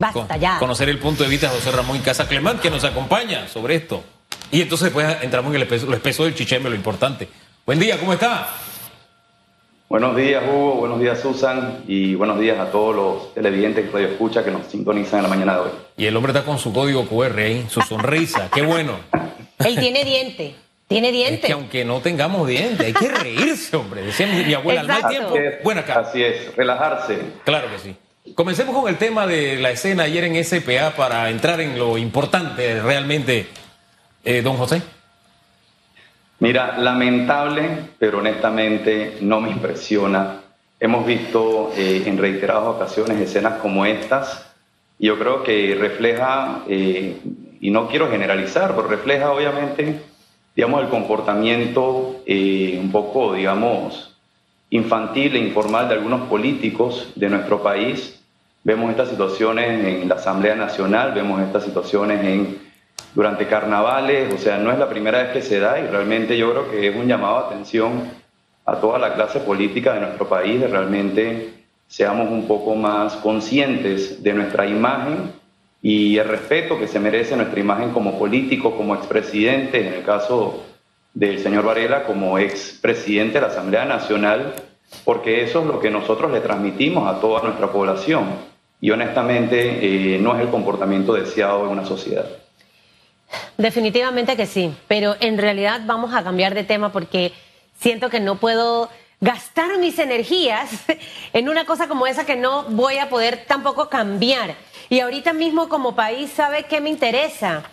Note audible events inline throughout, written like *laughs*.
Basta ya. Conocer el punto de vista de José Ramón Casa Clemán, que nos acompaña sobre esto. Y entonces después entramos en el espeso, lo espeso del chicheme, lo importante. Buen día, ¿cómo está? Buenos días, Hugo. Buenos días, Susan. Y buenos días a todos los televidentes que radio escucha que nos sintonizan en la mañana de hoy. Y el hombre está con su código QR, ¿eh? su sonrisa. Qué bueno. Él tiene diente. Tiene diente. Es que aunque no tengamos diente, hay que reírse, hombre. Decía mi, abuela, no hay tiempo. Bueno, acá. Así es, relajarse. Claro que sí. Comencemos con el tema de la escena ayer en SPA para entrar en lo importante realmente, eh, don José. Mira, lamentable, pero honestamente no me impresiona. Hemos visto eh, en reiteradas ocasiones escenas como estas y yo creo que refleja, eh, y no quiero generalizar, pero refleja obviamente, digamos, el comportamiento un poco, digamos, infantil e informal de algunos políticos de nuestro país Vemos estas situaciones en la Asamblea Nacional, vemos estas situaciones en, durante carnavales, o sea, no es la primera vez que se da y realmente yo creo que es un llamado a atención a toda la clase política de nuestro país, de realmente seamos un poco más conscientes de nuestra imagen y el respeto que se merece nuestra imagen como político, como expresidente, en el caso del señor Varela, como expresidente de la Asamblea Nacional, porque eso es lo que nosotros le transmitimos a toda nuestra población y honestamente eh, no es el comportamiento deseado en una sociedad. Definitivamente que sí, pero en realidad vamos a cambiar de tema porque siento que no puedo gastar mis energías *laughs* en una cosa como esa que no voy a poder tampoco cambiar. Y ahorita mismo como país, ¿sabe qué me interesa?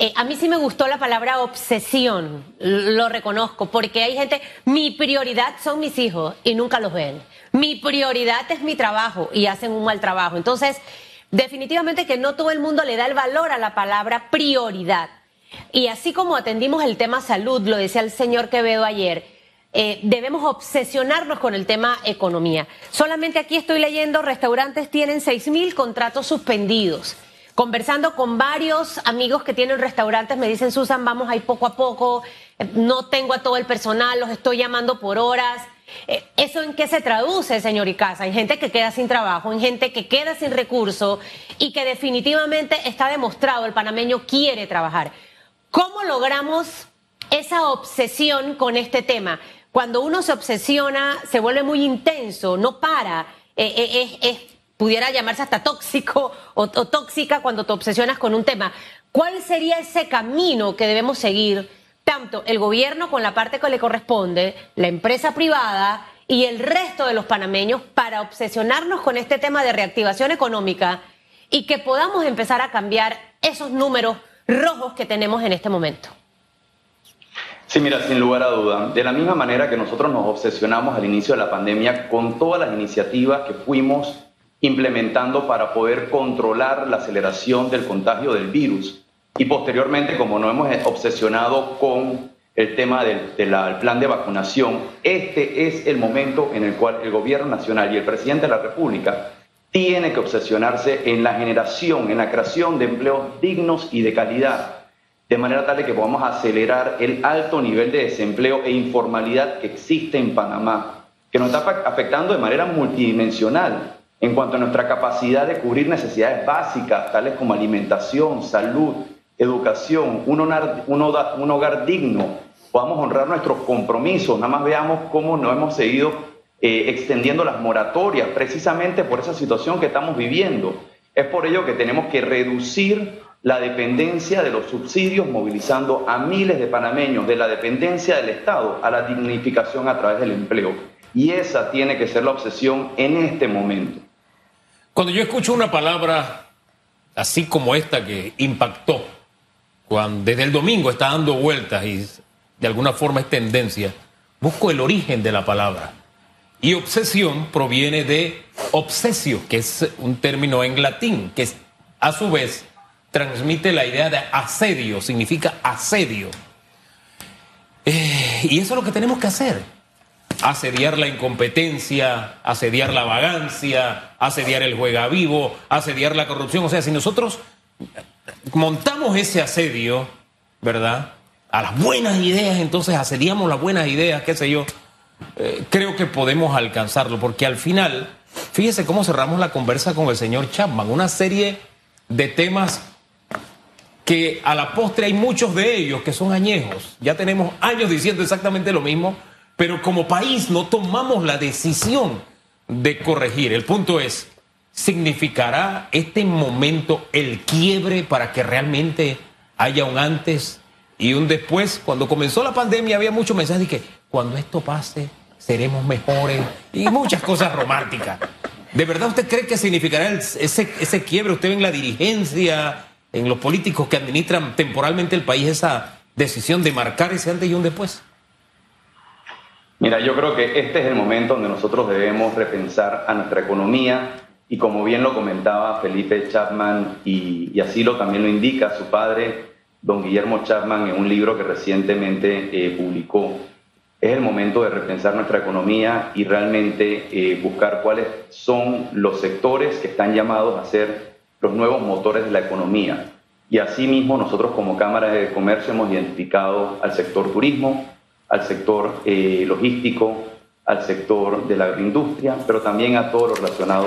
Eh, a mí sí me gustó la palabra obsesión, lo reconozco, porque hay gente, mi prioridad son mis hijos y nunca los ven. Mi prioridad es mi trabajo y hacen un mal trabajo. Entonces, definitivamente que no todo el mundo le da el valor a la palabra prioridad. Y así como atendimos el tema salud, lo decía el señor Quevedo ayer, eh, debemos obsesionarnos con el tema economía. Solamente aquí estoy leyendo, restaurantes tienen seis mil contratos suspendidos. Conversando con varios amigos que tienen restaurantes, me dicen, Susan, vamos ahí poco a poco, no tengo a todo el personal, los estoy llamando por horas. Eh, ¿Eso en qué se traduce, señor Icaza? En gente que queda sin trabajo, en gente que queda sin recursos y que definitivamente está demostrado, el panameño quiere trabajar. ¿Cómo logramos esa obsesión con este tema? Cuando uno se obsesiona, se vuelve muy intenso, no para. Eh, eh, pudiera llamarse hasta tóxico o, tóxica cuando te obsesionas con un tema. ¿Cuál sería ese camino que debemos seguir, tanto el gobierno con la parte que le corresponde, la empresa privada y el resto de los panameños para obsesionarnos con este tema de reactivación económica y que podamos empezar a cambiar esos números rojos que tenemos en este momento? Sí, mira, sin lugar a duda. De la misma manera que nosotros nos obsesionamos al inicio de la pandemia con todas las iniciativas que fuimos implementando para poder controlar la aceleración del contagio del virus. Y posteriormente, como nos hemos obsesionado con el tema del, plan de vacunación, este es el momento en el cual el gobierno nacional y el presidente de la República tiene que obsesionarse en la generación, en la creación de empleos dignos y de calidad, de manera tal que podamos acelerar el alto nivel de desempleo e informalidad que existe en Panamá, que nos está afectando de manera multidimensional en cuanto a nuestra capacidad de cubrir necesidades básicas, tales como alimentación, salud, educación, un hogar, digno, podamos honrar nuestros compromisos. Nada más veamos cómo nos hemos seguido eh, extendiendo las moratorias, precisamente por esa situación que estamos viviendo. Es por ello que tenemos que reducir la dependencia de los subsidios, movilizando a miles de panameños de la dependencia del Estado a la dignificación a través del empleo. Y esa tiene que ser la obsesión en este momento. Cuando yo escucho una palabra así como esta que impactó, cuando desde el domingo está dando vueltas y de alguna forma es tendencia, busco el origen de la palabra. Y obsesión proviene de obsesio, que es un término en latín, que a su vez transmite la idea de asedio, significa asedio. Eh, y eso es lo que tenemos que hacer asediar la incompetencia, asediar la vagancia, asediar el juega vivo, asediar la corrupción. O sea, si nosotros montamos ese asedio, ¿verdad? A las buenas ideas, entonces asediamos las buenas ideas, qué sé yo, eh, creo que podemos alcanzarlo, porque al final, fíjese cómo cerramos la conversa con el señor Chapman, una serie de temas que a la postre hay muchos de ellos que son añejos. Ya tenemos años diciendo exactamente lo mismo, pero como país no tomamos la decisión de corregir. El punto es, ¿significará este momento el quiebre para que realmente haya un antes y un después? Cuando comenzó la pandemia había muchos mensajes de que cuando esto pase seremos mejores y muchas cosas románticas. ¿De verdad usted cree que significará ese, ese quiebre? Usted ve en la dirigencia, en los políticos que administran temporalmente el país esa decisión de marcar ese antes y un después? Mira, yo creo que este es el momento donde nosotros debemos repensar a nuestra economía y como bien lo comentaba Felipe Chapman y, y así lo también lo indica su padre, don Guillermo Chapman, en un libro que recientemente eh, publicó, es el momento de repensar nuestra economía y realmente eh, buscar cuáles son los sectores que están llamados a ser los nuevos motores de la economía. Y asimismo nosotros como Cámara de Comercio hemos identificado al sector turismo, al sector eh, logístico, al sector de la agroindustria, pero también a todo lo relacionado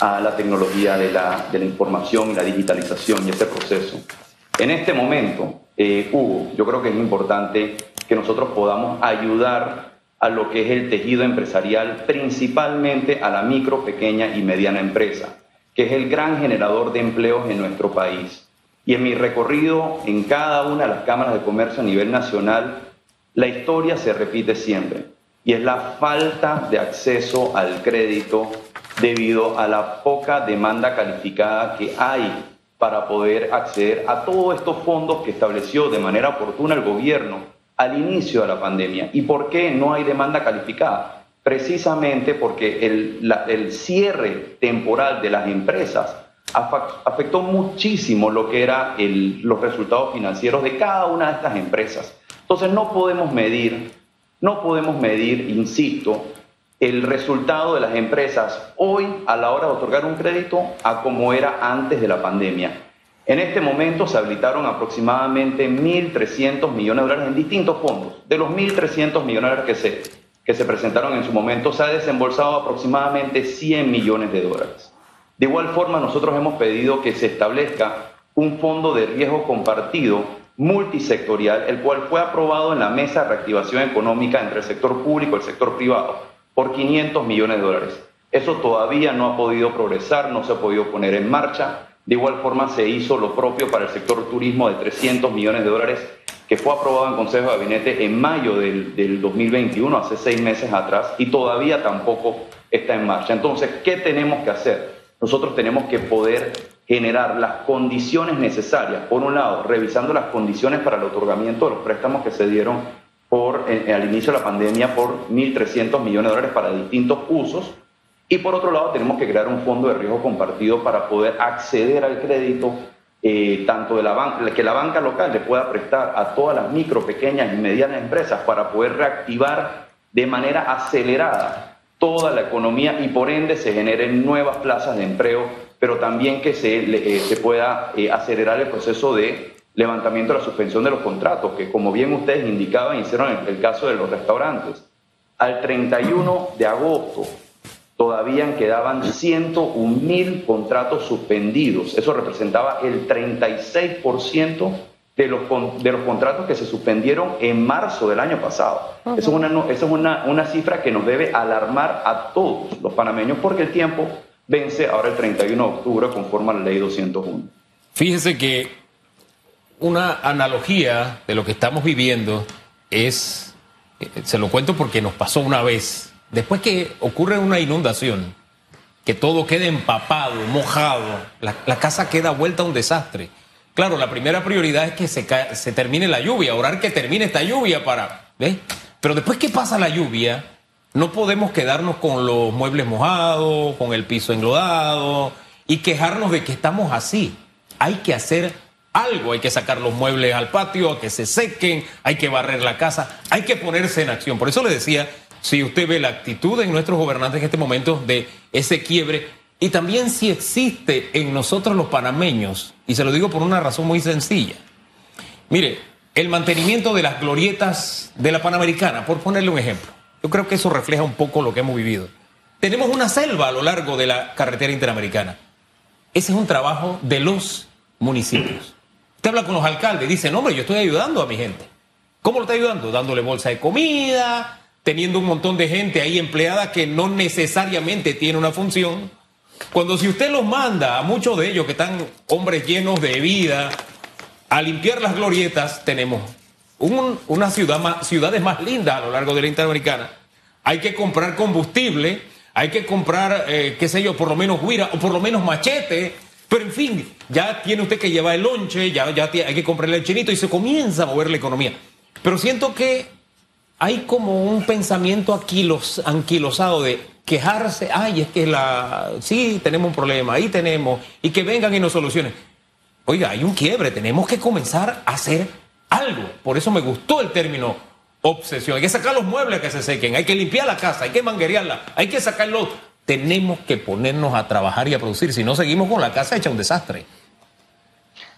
a la tecnología de la, información y la digitalización y ese proceso. En este momento, eh, Hugo, yo creo que es importante que nosotros podamos ayudar a lo que es el tejido empresarial, principalmente a la micro, pequeña y mediana empresa que es el gran generador de empleos en nuestro país. Y en mi recorrido en cada una de las cámaras de comercio a nivel nacional, la historia se repite siempre. Y es la falta de acceso al crédito debido a la poca demanda calificada que hay para poder acceder a todos estos fondos que estableció de manera oportuna el gobierno al inicio de la pandemia. ¿Y por qué no hay demanda calificada? precisamente porque el, cierre temporal de las empresas afectó muchísimo lo que eran los resultados financieros de cada una de estas empresas. Entonces no podemos medir, no podemos medir, insisto, el resultado de las empresas hoy a la hora de otorgar un crédito a como era antes de la pandemia. En este momento se habilitaron aproximadamente 1.300 millones de dólares en distintos fondos. De los 1.300 millones de dólares que se que se presentaron en su momento, se ha desembolsado aproximadamente 100 millones de dólares. De igual forma, nosotros hemos pedido que se establezca un fondo de riesgo compartido multisectorial, el cual fue aprobado en la Mesa de Reactivación Económica entre el sector público y el sector privado por 500 millones de dólares. Eso todavía no ha podido progresar, no se ha podido poner en marcha. De igual forma se hizo lo propio para el sector turismo de 300 millones de dólares que fue aprobado en Consejo de Gabinete en mayo del, del 2021, hace seis meses atrás, y todavía tampoco está en marcha. Entonces, ¿qué tenemos que hacer? Nosotros tenemos que poder generar las condiciones necesarias, por un lado, revisando las condiciones para el otorgamiento de los préstamos que se dieron por, al inicio de la pandemia por 1.300 millones de dólares para distintos usos, y por otro lado, tenemos que crear un fondo de riesgo compartido para poder acceder al crédito eh, tanto que la banca local le pueda prestar a todas las micro, pequeñas y medianas empresas para poder reactivar de manera acelerada toda la economía y por ende se generen nuevas plazas de empleo, pero también que se, eh, se pueda eh, acelerar el proceso de levantamiento de la suspensión de los contratos, que como bien ustedes indicaban, hicieron el caso de los restaurantes. Al 31 de agosto todavía quedaban 101 mil contratos suspendidos. Eso representaba el 36% de los, de los contratos que se suspendieron en marzo del año pasado. Eso es, una, eso es una, una cifra que nos debe alarmar a todos los panameños porque el tiempo vence ahora el 31 de octubre conforme a la ley 201. Fíjese que una analogía de lo que estamos viviendo es, eh, se lo cuento porque nos pasó una vez Después que ocurre una inundación, que todo queda empapado, mojado, la, casa queda vuelta a un desastre. Claro, la primera prioridad es que se, se termine la lluvia, orar que termine esta lluvia para... ¿ves? Pero después que pasa la lluvia, no podemos quedarnos con los muebles mojados, con el piso enlodado y quejarnos de que estamos así. Hay que hacer algo, hay que sacar los muebles al patio, a que se sequen, hay que barrer la casa, hay que ponerse en acción. Por eso le decía si usted ve la actitud de nuestros gobernantes en este momento de ese quiebre y también si existe en nosotros los panameños, y se lo digo por una razón muy sencilla. Mire, el mantenimiento de las glorietas de la Panamericana, por ponerle un ejemplo, yo creo que eso refleja un poco lo que hemos vivido. tenemos una selva a lo largo de la carretera interamericana. Ese es un trabajo de los municipios. Usted habla con los alcaldes, dice, no, hombre, yo estoy ayudando a mi gente. ¿Cómo lo está ayudando? Dándole bolsa de comida, teniendo un montón de gente ahí empleada que no necesariamente tiene una función. Cuando si usted los manda a muchos de ellos que están hombres llenos de vida a limpiar las glorietas, tenemos una ciudad más, ciudades más lindas a lo largo de la Interamericana. Hay que comprar combustible, hay que comprar, eh, qué sé yo, por lo menos guira o por lo menos machete. Pero en fin, ya tiene usted que llevar el lonche, ya, ya hay que comprarle el chinito y se comienza a mover la economía. Pero siento que hay como un pensamiento los anquilosado de quejarse, ay, es que la, sí, tenemos un problema, ahí tenemos, y que vengan y nos solucionen. Oiga, hay un quiebre, tenemos que comenzar a hacer algo. Por eso me gustó el término obsesión. Hay que sacar los muebles que se sequen, hay que limpiar la casa, hay que manguerearla, hay que sacarlo. Tenemos que ponernos a trabajar y a producir, si no seguimos con la casa hecha un desastre.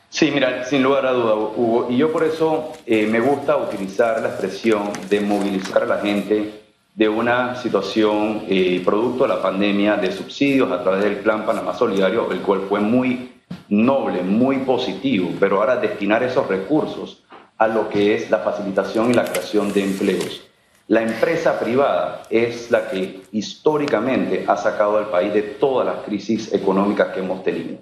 Sí, mira, sin lugar a duda, Hugo, y yo por eso eh, me gusta utilizar la expresión de movilizar a la gente de una situación eh, producto de la pandemia de subsidios a través del Plan Panamá Solidario, el cual fue muy noble, muy positivo, pero ahora destinar esos recursos a lo que es la facilitación y la creación de empleos. La empresa privada es la que históricamente ha sacado al país de todas las crisis económicas que hemos tenido.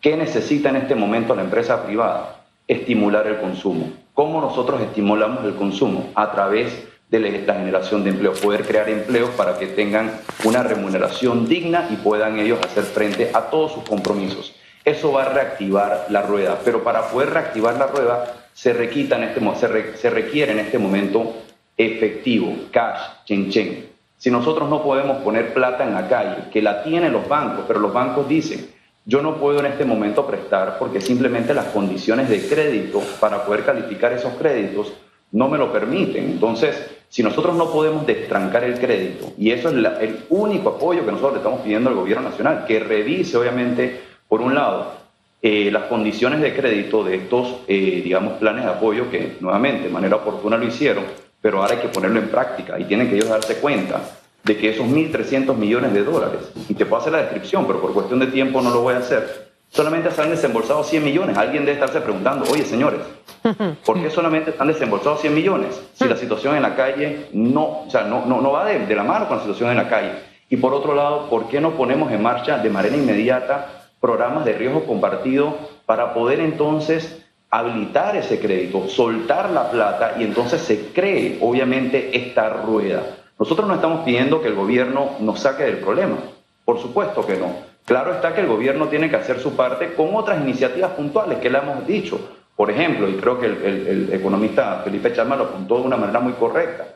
¿Qué necesita en este momento la empresa privada? Estimular el consumo. ¿Cómo nosotros estimulamos el consumo? A través de la generación de empleo, poder crear empleos para que tengan una remuneración digna y puedan ellos hacer frente a todos sus compromisos. Eso va a reactivar la rueda, pero para poder reactivar la rueda se, requita en este, se, se requiere en este momento efectivo, cash, chen chen. Si nosotros no podemos poner plata en la calle, que la tienen los bancos, pero los bancos dicen, yo no puedo en este momento prestar porque simplemente las condiciones de crédito para poder calificar esos créditos no me lo permiten. Entonces, si nosotros no podemos destrancar el crédito, y eso es el único apoyo que nosotros le estamos pidiendo al gobierno nacional, que revise obviamente, por un lado, eh, las condiciones de crédito de estos, eh, digamos, planes de apoyo que nuevamente de manera oportuna lo hicieron, pero ahora hay que ponerlo en práctica y tienen que ellos darse cuenta de que esos 1.300 millones de dólares, y te puedo hacer la descripción, pero por cuestión de tiempo no lo voy a hacer, solamente se han desembolsado 100 millones. Alguien debe estarse preguntando, oye señores, *laughs* ¿por qué solamente están desembolsados 100 millones si la situación en la calle no, o sea, no, no, no va de, de la mano con la situación en la calle? Y por otro lado, ¿por qué no ponemos en marcha de manera inmediata programas de riesgo compartido para poder entonces habilitar ese crédito, soltar la plata y entonces se cree obviamente esta rueda? Nosotros no estamos pidiendo que el gobierno nos saque del problema, por supuesto que no. Claro está que el gobierno tiene que hacer su parte con otras iniciativas puntuales que le hemos dicho. Por ejemplo, y creo que el, economista Felipe Chama lo apuntó de una manera muy correcta,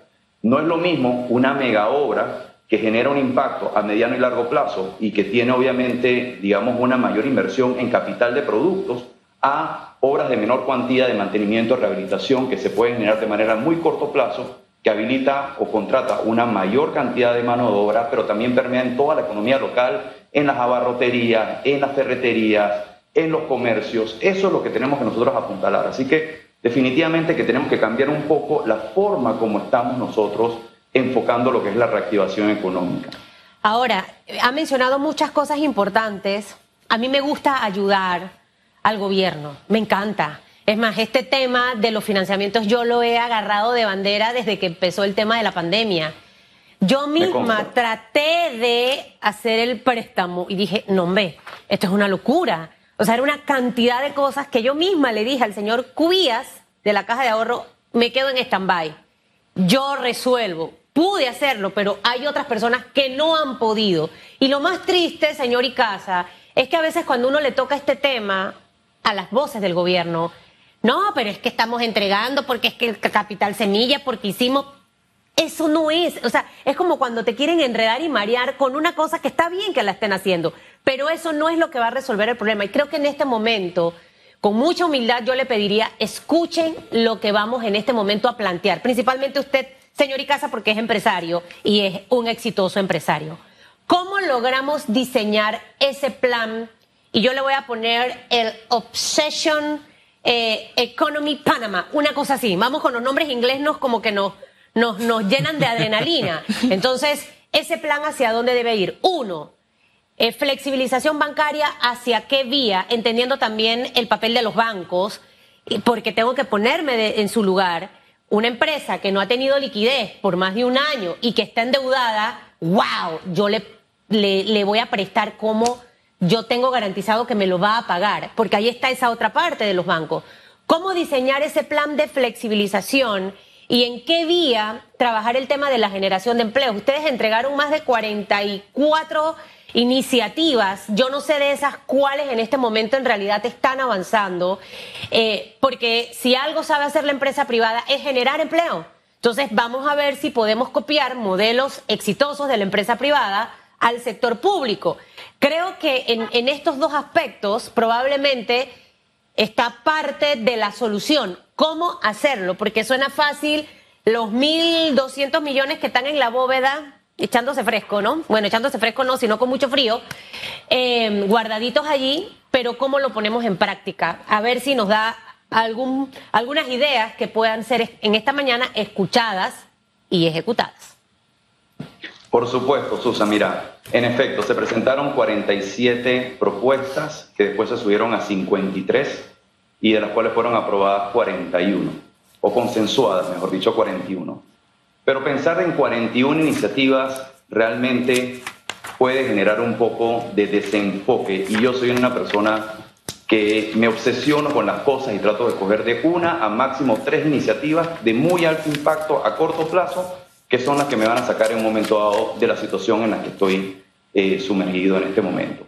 no es lo mismo una mega obra que genera un impacto a mediano y largo plazo y que tiene obviamente, digamos, una mayor inversión en capital de productos a obras de menor cuantía de mantenimiento, rehabilitación que se pueden generar de manera muy corto plazo que habilita o contrata una mayor cantidad de mano de obra, pero también permea en toda la economía local, en las abarroterías, en las ferreterías, en los comercios. Eso es lo que tenemos que nosotros apuntalar. Así que definitivamente que tenemos que cambiar un poco la forma como estamos nosotros enfocando lo que es la reactivación económica. Ahora, ha mencionado muchas cosas importantes. A mí me gusta ayudar al gobierno, me encanta. Es más, este tema de los financiamientos yo lo he agarrado de bandera desde que empezó el tema de la pandemia. Yo misma traté de hacer el préstamo y dije, no, hombre, esto es una locura. O sea, era una cantidad de cosas que yo misma le dije al señor Cubías de la Caja de Ahorro, me quedo en stand-by. Yo resuelvo. Pude hacerlo, pero hay otras personas que no han podido. Y lo más triste, señor Icaza, es que a veces cuando uno le toca este tema a las voces del gobierno, no, pero es que estamos entregando porque es que el capital semilla, porque hicimos. Eso no es, o sea, es como cuando te quieren enredar y marear con una cosa que está bien que la estén haciendo, pero eso no es lo que va a resolver el problema. Y creo que en este momento, con mucha humildad, yo le pediría, escuchen lo que vamos en este momento a plantear, principalmente usted, señor Icaza, porque es empresario y es un exitoso empresario. ¿Cómo logramos diseñar ese plan? Y yo le voy a poner el Obsession eh, Economy Panama, una cosa así. Vamos con los nombres ingleses como que nos, nos, nos llenan de adrenalina. *laughs* Entonces, ese plan hacia dónde debe ir. Uno, eh, flexibilización bancaria hacia qué vía, entendiendo también el papel de los bancos, porque tengo que ponerme en su lugar. Una empresa que no ha tenido liquidez por más de un año y que está endeudada, wow, yo le, le, le voy a prestar como yo tengo garantizado que me lo va a pagar, porque ahí está esa otra parte de los bancos. ¿Cómo diseñar ese plan de flexibilización y en qué vía trabajar el tema de la generación de empleo? Ustedes entregaron más de 44 iniciativas, yo no sé de esas cuáles en este momento en realidad están avanzando, eh, porque si algo sabe hacer la empresa privada es generar empleo. Entonces vamos a ver si podemos copiar modelos exitosos de la empresa privada al sector público. Creo que en, en estos dos aspectos probablemente está parte de la solución. ¿Cómo hacerlo? Porque suena fácil los 1.200 millones que están en la bóveda echándose fresco, ¿no? Bueno, echándose fresco no, sino con mucho frío, em, guardaditos allí, pero ¿cómo lo ponemos en práctica? A ver si nos da algún, algunas ideas que puedan ser en esta mañana escuchadas y ejecutadas. Por supuesto, Susa, mira, en efecto, se presentaron 47 propuestas que después se subieron a 53 y de las cuales fueron aprobadas 41, o consensuadas, mejor dicho, 41. Pero pensar en 41 iniciativas realmente puede generar un poco de desenfoque y yo soy una persona que me obsesiono con las cosas y trato de coger de una a máximo tres iniciativas de muy alto impacto a corto plazo que son las que me van a sacar en un momento dado de la situación en la que estoy eh, sumergido en este momento.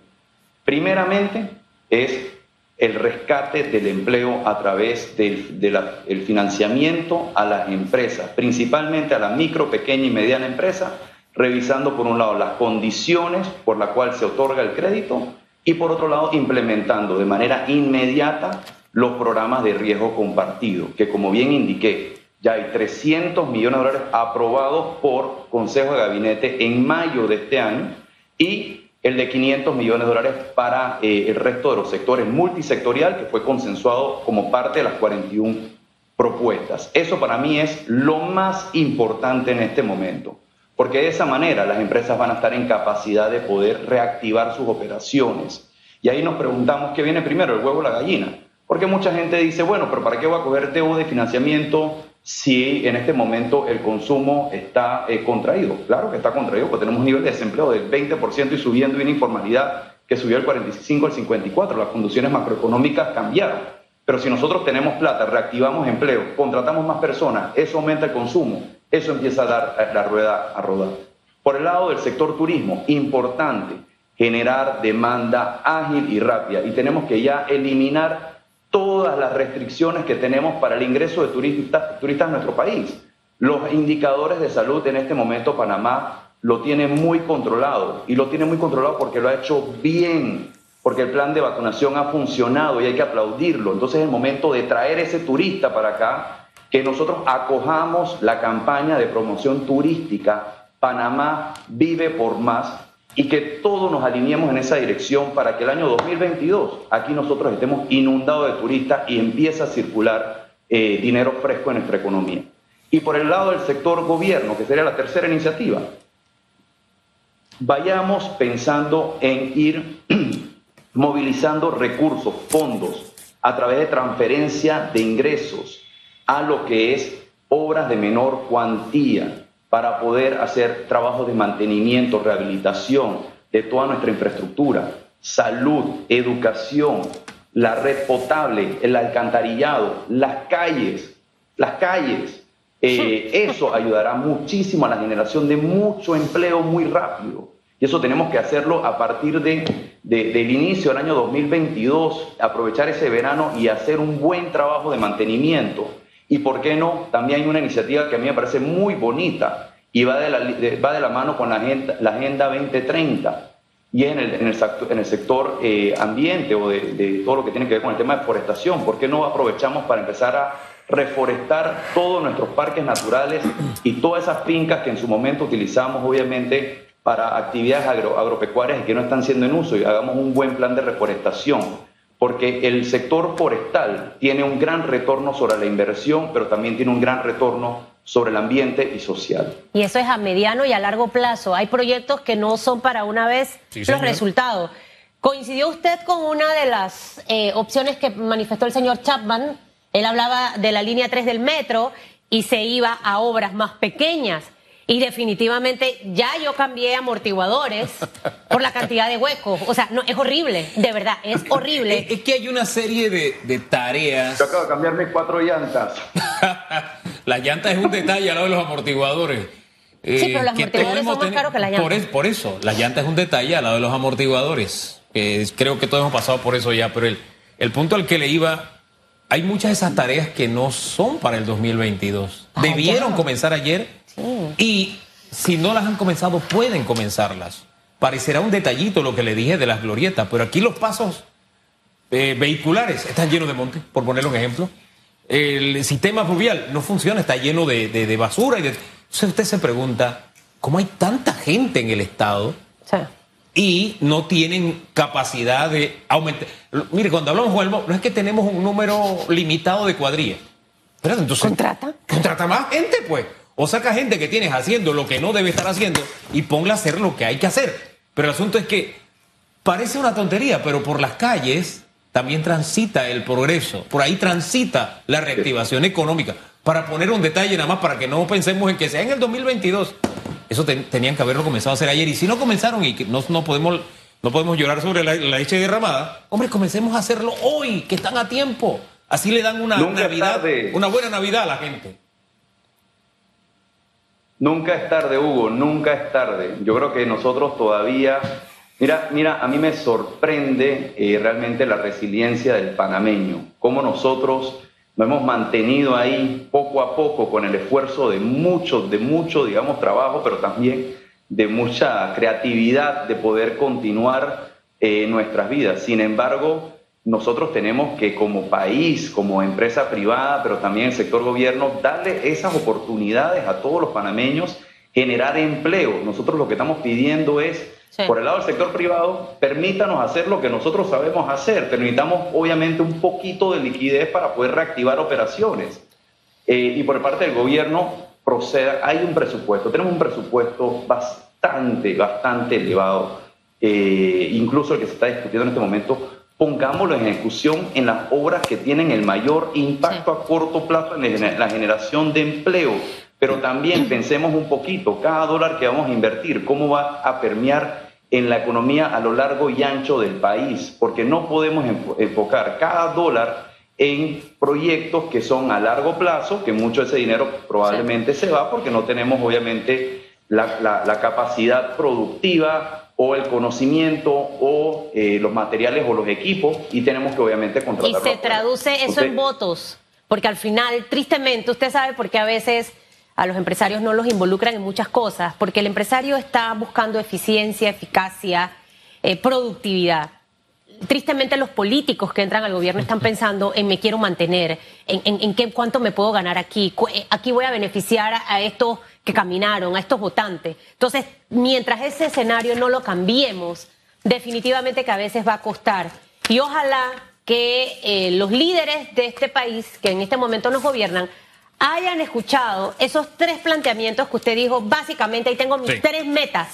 Primeramente es el rescate del empleo a través del financiamiento a las empresas, principalmente a la micro, pequeña y mediana empresa, revisando por un lado las condiciones por las cuales se otorga el crédito y por otro lado implementando de manera inmediata los programas de riesgo compartido, que como bien indiqué, ya hay 300 millones de dólares aprobados por Consejo de Gabinete en mayo de este año y el de 500 millones de dólares para eh, el resto de los sectores multisectorial que fue consensuado como parte de las 41 propuestas. Eso para mí es lo más importante en este momento, porque de esa manera las empresas van a estar en capacidad de poder reactivar sus operaciones. Y ahí nos preguntamos qué viene primero, el huevo o la gallina. Porque mucha gente dice, bueno, pero ¿para qué voy a coger deuda de financiamiento si en este momento el consumo está eh, contraído. Claro que está contraído, porque tenemos un nivel de desempleo del 20% y subiendo y una informalidad que subió del 45 al 54. Las condiciones macroeconómicas cambiaron. Pero si nosotros tenemos plata, reactivamos empleo, contratamos más personas, eso aumenta el consumo, eso empieza a dar la rueda a rodar. Por el lado del sector turismo, importante generar demanda ágil y rápida y tenemos que ya eliminar todas las restricciones que tenemos para el ingreso de turistas, turistas a nuestro país. Los indicadores de salud en este momento Panamá lo tiene muy controlado y lo tiene muy controlado porque lo ha hecho bien, porque el plan de vacunación ha funcionado y hay que aplaudirlo. Entonces es el momento de traer ese turista para acá, que nosotros acojamos la campaña de promoción turística Panamá vive por más y que todos nos alineemos en esa dirección para que el año 2022 aquí nosotros estemos inundados de turistas y empiece a circular eh, dinero fresco en nuestra economía. Y por el lado del sector gobierno, que sería la tercera iniciativa, vayamos pensando en ir *clears throat* movilizando recursos, fondos, a través de transferencia de ingresos a lo que es obras de menor cuantía, para poder hacer trabajos de mantenimiento, rehabilitación de toda nuestra infraestructura, salud, educación, la red potable, el alcantarillado, las calles, las calles. Eh, eso ayudará muchísimo a la generación de mucho empleo muy rápido. Y eso tenemos que hacerlo a partir de, del inicio del año 2022, aprovechar ese verano y hacer un buen trabajo de mantenimiento y por qué no, también hay una iniciativa que a mí me parece muy bonita y va de la, va de la mano con la Agenda, la agenda 2030 y el, en el, en el sector eh, ambiente o de, todo lo que tiene que ver con el tema de forestación. ¿Por qué no aprovechamos para empezar a reforestar todos nuestros parques naturales y todas esas fincas que en su momento utilizamos obviamente para actividades agropecuarias y que no están siendo en uso y hagamos un buen plan de reforestación? Porque el sector forestal tiene un gran retorno sobre la inversión, pero también tiene un gran retorno sobre el ambiente y social. Y eso es a mediano y a largo plazo. Hay proyectos que no son para una vez los resultados. ¿Coincidió usted con una de las eh, opciones que manifestó el señor Chapman? Él hablaba de la línea 3 del metro y se iba a obras más pequeñas. Y definitivamente ya yo cambié amortiguadores *laughs* por la cantidad de huecos. O sea, no, es horrible, de verdad, es horrible. Es, que hay una serie de, tareas. Yo acabo de cambiarme cuatro llantas. *laughs* la llanta es un detalle al lado de los amortiguadores. sí, pero los amortiguadores son más caros que la llanta. Por, por, eso, la llanta es un detalle al lado de los amortiguadores. creo que todos hemos pasado por eso ya, pero el, el punto al que le iba, hay muchas de esas tareas que no son para el 2022. Ah, Debieron comenzar ayer y si no las han comenzado, pueden comenzarlas. Parecerá un detallito lo que le dije de las glorietas, pero aquí los pasos eh, vehiculares están llenos de monte, por ponerlo un ejemplo. El sistema fluvial no funciona, está lleno de, basura. Y de... Entonces usted se pregunta, ¿cómo hay tanta gente en el Estado y no tienen capacidad de aumentar? Mire, cuando hablamos, Juan, no es que tenemos un número limitado de cuadrillas. entonces, ¿Contrata? Contrata más gente, pues. O saca gente que tienes haciendo lo que no debe estar haciendo y ponla a hacer lo que hay que hacer. Pero el asunto es que parece una tontería, pero por las calles también transita el progreso, por ahí transita la reactivación económica. Para poner un detalle nada más, para que no pensemos en que sea en el 2022. Eso tenían que haberlo comenzado a hacer ayer. Y si no comenzaron y que no, no, podemos, no podemos llorar sobre la, leche derramada, hombre, comencemos a hacerlo hoy, que están a tiempo. Así le dan una Navidad, una buena Navidad a la gente. Nunca es tarde, Hugo, nunca es tarde. Yo creo que nosotros todavía, mira, mira, a mí me sorprende eh, realmente la resiliencia del panameño, cómo nosotros nos hemos mantenido ahí poco a poco con el esfuerzo de mucho, de mucho, digamos, trabajo, pero también de mucha creatividad de poder continuar eh, nuestras vidas. Sin embargo, nosotros tenemos que como país, como empresa privada, pero también el sector gobierno, darle esas oportunidades a todos los panameños, generar empleo. Nosotros lo que estamos pidiendo es, por el lado del sector privado, permítanos hacer lo que nosotros sabemos hacer, permitamos obviamente un poquito de liquidez para poder reactivar operaciones. Eh, y por parte del gobierno, proceda, hay un presupuesto, tenemos un presupuesto bastante, bastante elevado, eh, incluso el que se está discutiendo en este momento pongámoslo en ejecución en las obras que tienen el mayor impacto a corto plazo en la generación de empleo. Pero también pensemos un poquito, cada dólar que vamos a invertir, cómo va a permear en la economía a lo largo y ancho del país, porque no podemos enfocar cada dólar en proyectos que son a largo plazo, que mucho de ese dinero probablemente se va porque no tenemos obviamente la, la capacidad productiva o el conocimiento o eh, los materiales o los equipos y tenemos que obviamente contratar. Y se traduce eso en votos, porque al final, tristemente, usted sabe por qué a veces a los empresarios no los involucran en muchas cosas, porque el empresario está buscando eficiencia, eficacia, eh, productividad. Tristemente los políticos que entran al gobierno están *laughs* pensando en me quiero mantener, en, en, qué, cuánto me puedo ganar aquí, eh, aquí voy a beneficiar a estos que caminaron, a estos votantes. Entonces, mientras ese escenario no lo cambiemos, definitivamente que a veces va a costar. Y ojalá que eh, los líderes de este país, que en este momento nos gobiernan, hayan escuchado esos tres planteamientos que usted dijo, básicamente ahí tengo mis tres metas.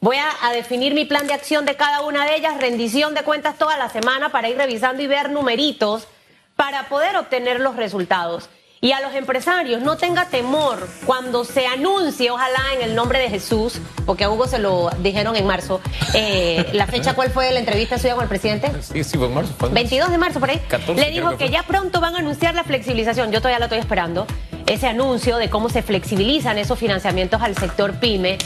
Voy a, a, definir mi plan de acción de cada una de ellas, rendición de cuentas toda la semana para ir revisando y ver numeritos para poder obtener los resultados. Y a los empresarios, no tenga temor cuando se anuncie, ojalá en el nombre de Jesús, porque a Hugo se lo dijeron en marzo. Eh, *laughs* ¿La fecha cuál fue la entrevista suya con el presidente? Sí, sí, fue en marzo. 22 de marzo, por ahí. Le dijo que, ya pronto van a anunciar la flexibilización. Yo todavía la estoy esperando. Ese anuncio de cómo se flexibilizan esos financiamientos al sector pyme.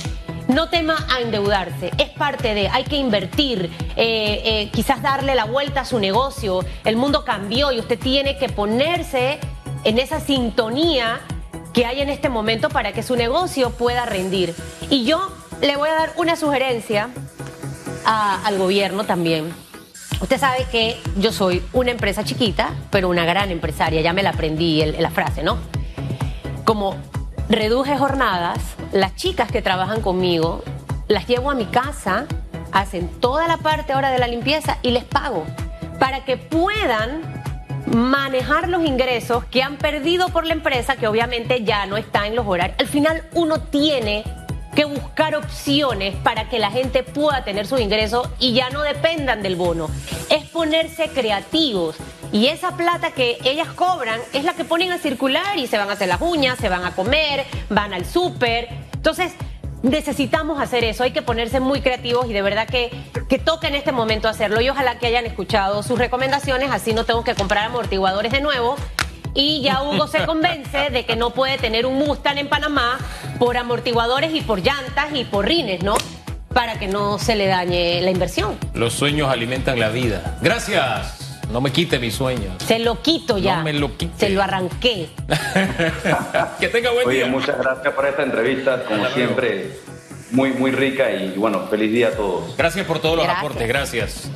No tema a endeudarse, es parte de, hay que invertir, eh, eh, quizás darle la vuelta a su negocio. El mundo cambió y usted tiene que ponerse en esa sintonía que hay en este momento para que su negocio pueda rendir. Y yo le voy a dar una sugerencia al gobierno también. Usted sabe que yo soy una empresa chiquita, pero una gran empresaria, ya me la aprendí la frase, ¿no? Como reduje jornadas, las chicas que trabajan conmigo, las llevo a mi casa, hacen toda la parte ahora de la limpieza y les pago para que puedan manejar los ingresos que han perdido por la empresa, que obviamente ya no está en los horarios. Al final uno tiene que buscar opciones para que la gente pueda tener sus ingresos y ya no dependan del bono. Es ponerse creativos. Y esa plata que ellas cobran es la que ponen a circular y se van a hacer las uñas, se van a comer, van al súper. Entonces, necesitamos hacer eso, hay que ponerse muy creativos y de verdad que, que toca en este momento hacerlo. Y ojalá que hayan escuchado sus recomendaciones, así no tengo que comprar amortiguadores de nuevo y ya Hugo se convence de que no puede tener un Mustang en Panamá por amortiguadores y por llantas y por rines, ¿no? Para que no se le dañe la inversión. Los sueños alimentan la vida. Gracias. No me quite mis sueños. Se lo quito ya. No me lo quite. Se lo arranqué. *laughs* que tenga buen Oye, día. muchas gracias por esta entrevista, como Hasta siempre, muy, muy rica y bueno, feliz día a todos. Gracias por todos los aportes. Gracias.